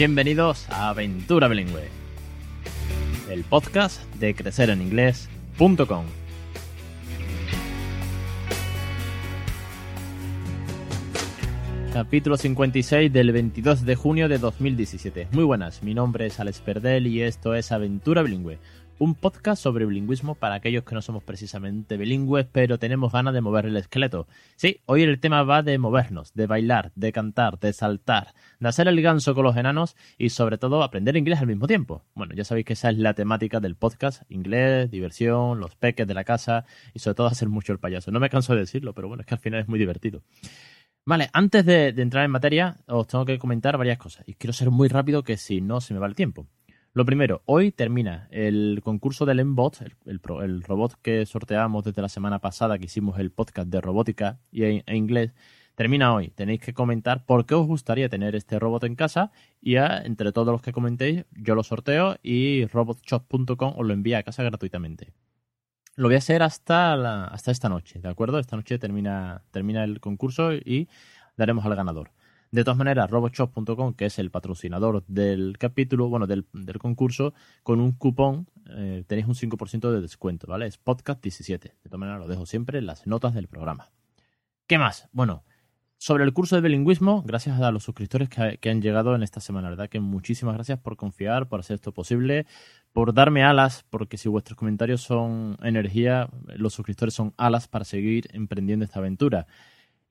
Bienvenidos a Aventura Bilingüe, el podcast de crecereninglés.com. Capítulo 56 del 22 de junio de 2017. Muy buenas, mi nombre es Alex Perdel y esto es Aventura Bilingüe, un podcast sobre bilingüismo para aquellos que no somos precisamente bilingües, pero tenemos ganas de mover el esqueleto. Sí, hoy el tema va de movernos, de bailar, de cantar, de saltar, de hacer el ganso con los enanos y sobre todo aprender inglés al mismo tiempo. Bueno, ya sabéis que esa es la temática del podcast, inglés, diversión, los peques de la casa y sobre todo hacer mucho el payaso. No me canso de decirlo, pero bueno, es que al final es muy divertido. Vale, antes de, entrar en materia, os tengo que comentar varias cosas y quiero ser muy rápido que si no se me va el tiempo. Lo primero, hoy termina el concurso del Mbot, el, el, robot que sorteamos desde la semana pasada, que hicimos el podcast de robótica y e, e, inglés. Termina hoy. Tenéis que comentar por qué os gustaría tener este robot en casa y entre todos los que comentéis, yo lo sorteo y robotshop.com os lo envía a casa gratuitamente. Lo voy a hacer hasta, la, hasta esta noche, ¿de acuerdo? Esta noche termina, termina el concurso y daremos al ganador. De todas maneras, robotshop.com, que es el patrocinador del capítulo, bueno, del, concurso, con un cupón eh, tenéis un 5% de descuento, ¿vale? Es podcast17. De todas maneras, lo dejo siempre en las notas del programa. ¿Qué más? Bueno, sobre el curso de bilingüismo, gracias a los suscriptores que, han llegado en esta semana. Verdad que muchísimas gracias por confiar, por hacer esto posible, por darme alas, porque si vuestros comentarios son energía, los suscriptores son alas para seguir emprendiendo esta aventura.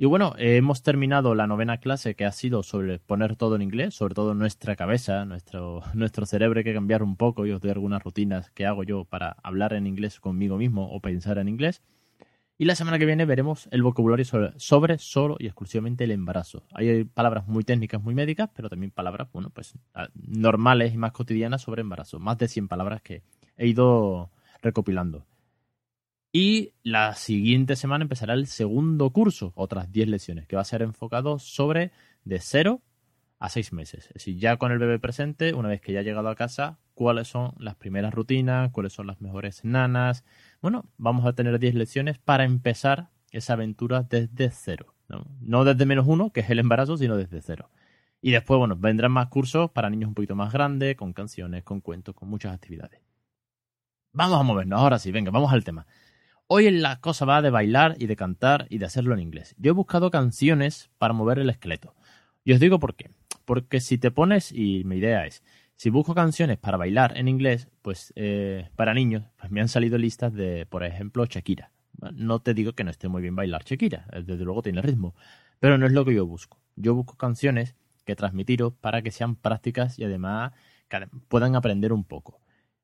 Y bueno, hemos terminado la novena clase que ha sido sobre poner todo en inglés, sobre todo nuestra cabeza, nuestro, nuestro cerebro hay que cambiar un poco y os doy algunas rutinas que hago yo para hablar en inglés conmigo mismo o pensar en inglés. Y la semana que viene veremos el vocabulario sobre, sobre solo y exclusivamente el embarazo. Hay palabras muy técnicas, muy médicas, pero también palabras, bueno, pues normales y más cotidianas sobre embarazo. Más de 100 palabras que he ido recopilando. Y la siguiente semana empezará el segundo curso, otras 10 lecciones, que va a ser enfocado sobre de 0 a 6 meses. Es decir, ya con el bebé presente, una vez que ya ha llegado a casa, cuáles son las primeras rutinas, cuáles son las mejores nanas. Bueno, vamos a tener 10 lecciones para empezar esa aventura desde cero. ¿no? no desde menos uno, que es el embarazo, sino desde cero. Y después, bueno, vendrán más cursos para niños un poquito más grandes, con canciones, con cuentos, con muchas actividades. Vamos a movernos, ahora sí, venga, vamos al tema. Hoy la cosa va de bailar y de cantar y de hacerlo en inglés. Yo he buscado canciones para mover el esqueleto. Y os digo por qué. Porque si te pones, y mi idea es, si busco canciones para bailar en inglés, pues eh, para niños, pues me han salido listas de, por ejemplo, Shakira. No te digo que no esté muy bien bailar Shakira, desde luego tiene ritmo, pero no es lo que yo busco. Yo busco canciones que transmitiros para que sean prácticas y además puedan aprender un poco.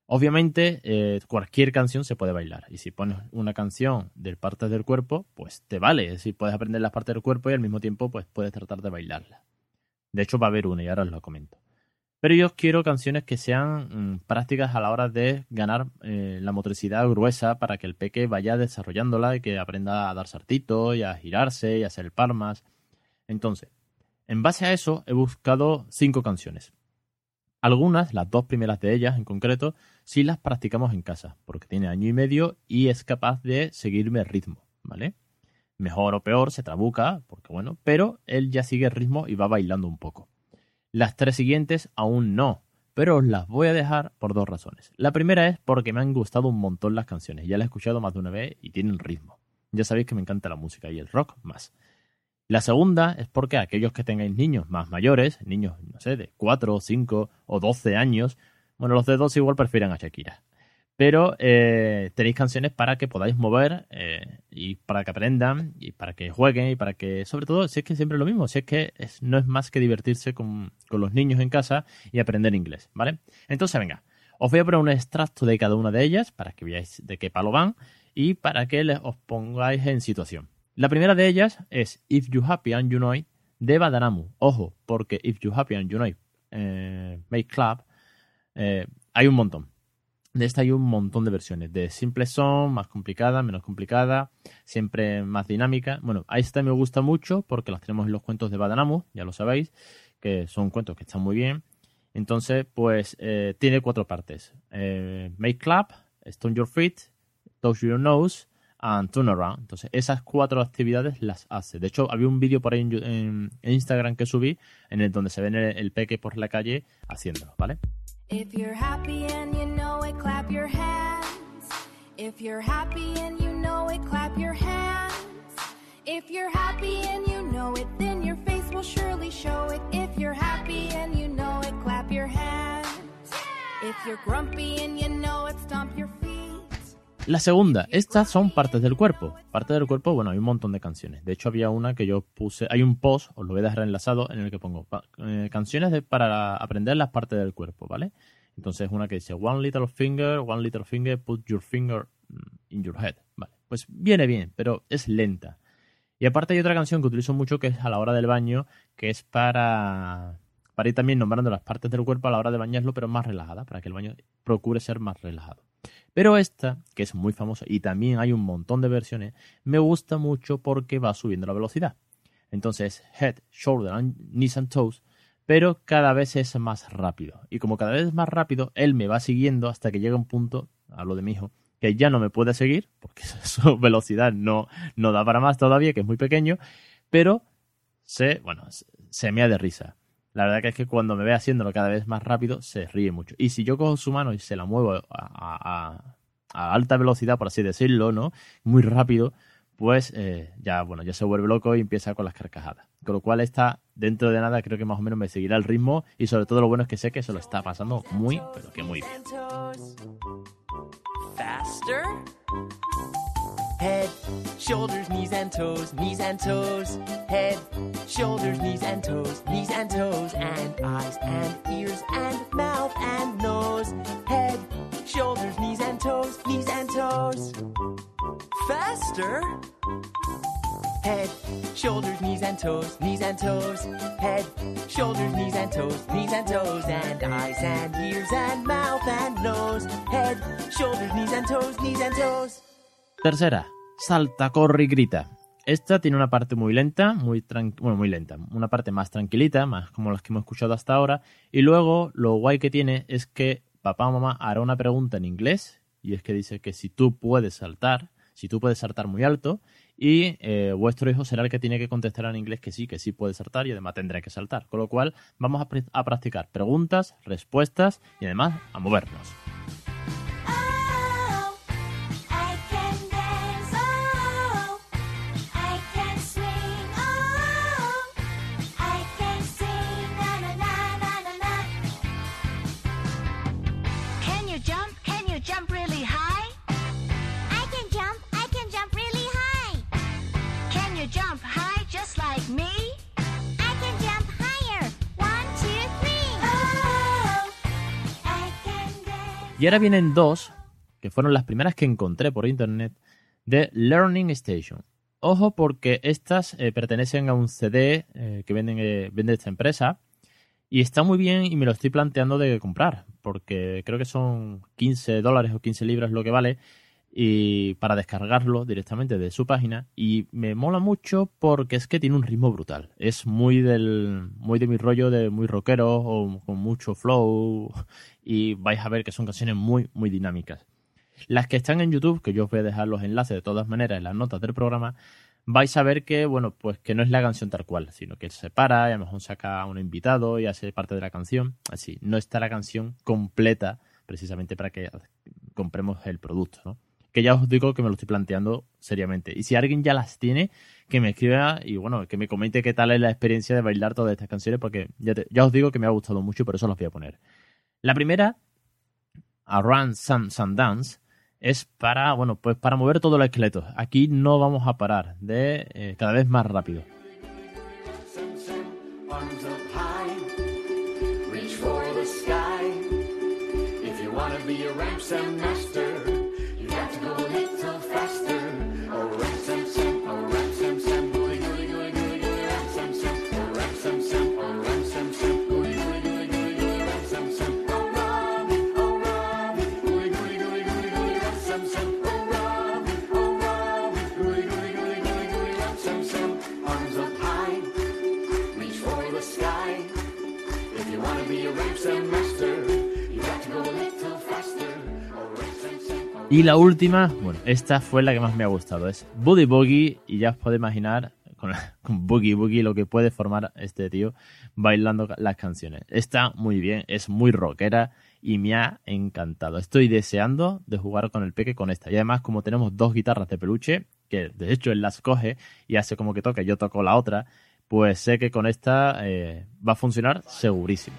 Obviamente, eh, cualquier canción se puede bailar. Y si pones una canción de partes del cuerpo, pues te vale. Es decir, puedes aprender las partes del cuerpo y al mismo tiempo, pues puedes tratar de bailarla. De hecho, va a haber una y ahora os lo comento. Pero yo quiero canciones que sean mmm, prácticas a la hora de ganar eh, la motricidad gruesa para que el peque vaya desarrollándola y que aprenda a dar saltitos y a girarse y a hacer palmas. Entonces, en base a eso, he buscado cinco canciones. Algunas, las dos primeras de ellas en concreto, sí las practicamos en casa, porque tiene año y medio y es capaz de seguirme el ritmo, ¿vale? Mejor o peor se trabuca, porque bueno, pero él ya sigue el ritmo y va bailando un poco. Las tres siguientes aún no, pero os las voy a dejar por dos razones. La primera es porque me han gustado un montón las canciones, ya las he escuchado más de una vez y tienen ritmo. Ya sabéis que me encanta la música y el rock más. La segunda es porque aquellos que tengáis niños más mayores, niños, no sé, de 4, 5 o 12 años, bueno, los de 2 igual prefieren a Shakira. Pero eh, tenéis canciones para que podáis mover eh, y para que aprendan y para que jueguen y para que, sobre todo, si es que siempre es lo mismo, si es que no es más que divertirse con, con los niños en casa y aprender inglés, ¿vale? Entonces, venga, os voy a poner un extracto de cada una de ellas para que veáis de qué palo van y para que les, os pongáis en situación. La primera de ellas es If You Happy and You Know It de Badanamu. Ojo, porque If You Happy and You Know It eh, Make Club eh, hay un montón. De esta hay un montón de versiones. De simple son, más complicada, menos complicada, siempre más dinámica. Bueno, a esta me gusta mucho porque las tenemos en los cuentos de Badanamu, ya lo sabéis, que son cuentos que están muy bien. Entonces, pues eh, tiene cuatro partes. Eh, make Clap, Stone Your Feet, Touch Your Nose and Turnaround. Entonces, esas cuatro actividades las hace. De hecho, había un vídeo por ahí en, Instagram que subí en el donde se ve el, el peque por la calle haciéndolo, ¿vale? If you're happy and you know it, clap your hands. If you're happy and you know it, clap your hands. If you're happy and you know it, then your face will surely show it. If you're happy and you know it, clap your hands. If you're grumpy and you know it, stomp your feet. La segunda, estas son partes del cuerpo. Parte del cuerpo, bueno, hay un montón de canciones. De hecho, había una que yo puse, hay un post, os lo voy a dejar enlazado, en el que pongo eh, canciones para aprender las partes del cuerpo, ¿vale? Entonces, una que dice, One little finger, one little finger, put your finger in your head. Vale, pues viene bien, pero es lenta. Y aparte hay otra canción que utilizo mucho que es a la hora del baño, que es para, para ir también nombrando las partes del cuerpo a la hora de bañarlo, pero más relajada, para que el baño procure ser más relajado. Pero esta, que es muy famosa y también hay un montón de versiones, me gusta mucho porque va subiendo la velocidad. Entonces, head, shoulder, knees and toes, pero cada vez es más rápido. Y como cada vez es más rápido, él me va siguiendo hasta que llega un punto, hablo de mi hijo, que ya no me puede seguir, porque su velocidad no, no da para más todavía, que es muy pequeño, pero se, bueno, se me ha de risa. La verdad que es que cuando me ve haciéndolo cada vez más rápido, se ríe mucho. Y si yo cojo su mano y se la muevo a, alta velocidad, por así decirlo, ¿no? Muy rápido, pues eh, ya, bueno, ya se vuelve loco y empieza con las carcajadas. Con lo cual está dentro de nada, creo que más o menos me seguirá el ritmo y sobre todo lo bueno es que sé que se lo está pasando muy, pero que muy bien. Head, shoulders, knees and toes, knees and toes. Head, shoulders, knees and toes, knees and toes. And eyes and ears and mouth and nose. Head, shoulders, knees and toes, knees and toes. Faster. Head, shoulders, knees and toes, knees and toes. Head, shoulders, knees and toes, knees and toes. And eyes and ears and mouth and nose. Head, shoulders, knees and toes, knees and toes. Tercera, salta, corre y grita. Esta tiene una parte muy lenta, muy bueno, muy lenta, una parte más tranquilita, más como las que hemos escuchado hasta ahora, y luego lo guay que tiene es que papá o mamá hará una pregunta en inglés, y es que dice que si tú puedes saltar, si tú puedes saltar muy alto, y eh, vuestro hijo será el que tiene que contestar en inglés que sí, que sí puede saltar y además tendrá que saltar. Con lo cual vamos a, a practicar preguntas, respuestas y además a movernos. Y ahora vienen dos, que fueron las primeras que encontré por internet, de Learning Station. Ojo porque estas eh, pertenecen a un CD eh, que venden, eh, vende esta empresa y está muy bien y me lo estoy planteando de comprar porque creo que son 15 dólares o 15 libras lo que vale y para descargarlo directamente de su página y me mola mucho porque es que tiene un ritmo brutal. Es muy del muy de mi rollo de muy rockero o con mucho flow y vais a ver que son canciones muy muy dinámicas. Las que están en YouTube, que yo os voy a dejar los enlaces de todas maneras en las notas del programa, vais a ver que, bueno, pues que no es la canción tal cual, sino que se para y a lo mejor saca a un invitado y hace parte de la canción. Así, no está la canción completa precisamente para que compremos el producto, ¿no? que ya os digo que me lo estoy planteando seriamente. Y si alguien ya las tiene, que me escriba y bueno, que me comente qué tal es la experiencia de bailar todas estas canciones, porque ya, te, ya os digo que me ha gustado mucho y por eso las voy a poner. La primera, Around Some, Some Dance, es para, bueno, pues para mover todos los esqueletos. Aquí no vamos a parar, de eh, cada vez más rápido. Y la última, bueno, esta fue la que más me ha gustado, es Boogie Boogie y ya os podéis imaginar con, con Boogie lo que puede formar este tío bailando las canciones. Está muy bien, es muy rockera y me ha encantado. Estoy deseando de jugar con el peque con esta. Y además, como tenemos dos guitarras de peluche, que de hecho él las coge y hace como que toque, yo toco la otra, pues sé que con esta eh, va a funcionar segurísimo.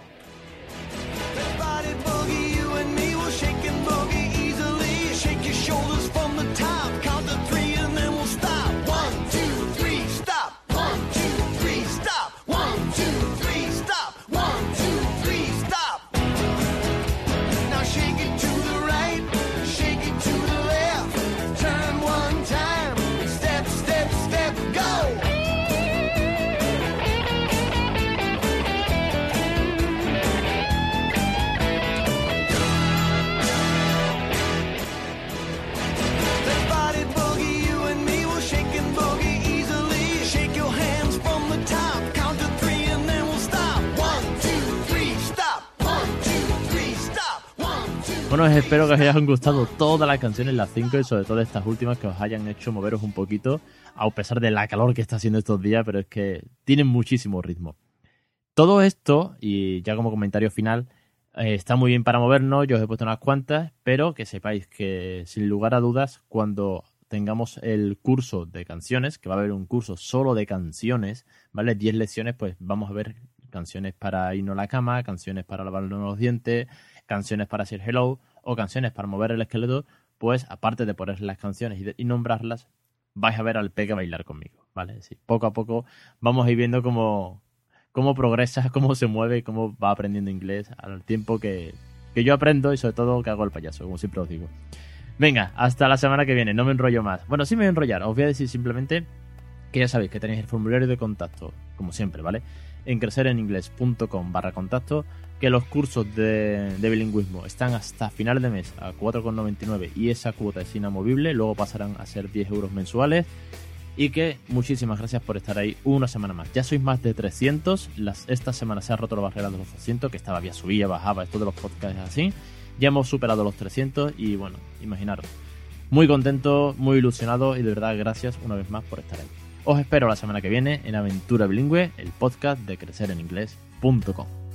Bueno, espero que os hayan gustado todas las canciones, las cinco y sobre todo estas últimas que os hayan hecho moveros un poquito, a pesar de la calor que está haciendo estos días, pero es que tienen muchísimo ritmo. Todo esto, y ya como comentario final, eh, está muy bien para movernos, yo os he puesto unas cuantas, pero que sepáis que sin lugar a dudas, cuando tengamos el curso de canciones, que va a haber un curso solo de canciones, ¿vale? 10 lecciones, pues vamos a ver canciones para irnos a la cama, canciones para lavarnos los dientes, canciones para decir hello o canciones para mover el esqueleto, pues aparte de poner las canciones y, nombrarlas, vais a ver al peque bailar conmigo, ¿vale? Poco a poco vamos a ir viendo cómo, cómo progresa, cómo se mueve, cómo va aprendiendo inglés al tiempo que, que yo aprendo y sobre todo que hago el payaso, como siempre os digo. Venga, hasta la semana que viene, no me enrollo más. Bueno, sí me voy a enrollar, os voy a decir simplemente que ya sabéis que tenéis el formulario de contacto, como siempre, ¿vale? En crecereningles.com barra contacto que los cursos de, bilingüismo están hasta final de mes a 4,99 y esa cuota es inamovible, luego pasarán a ser 10 euros mensuales y que muchísimas gracias por estar ahí una semana más. Ya sois más de 300, las, esta semana se ha roto la barrera de los 200, que estaba, había subía, bajaba, esto de los podcasts así. Ya hemos superado los 300 y bueno, imaginaros. Muy contento, muy ilusionado y de verdad gracias una vez más por estar ahí. Os espero la semana que viene en Aventura Bilingüe, el podcast de crecereninglés.com.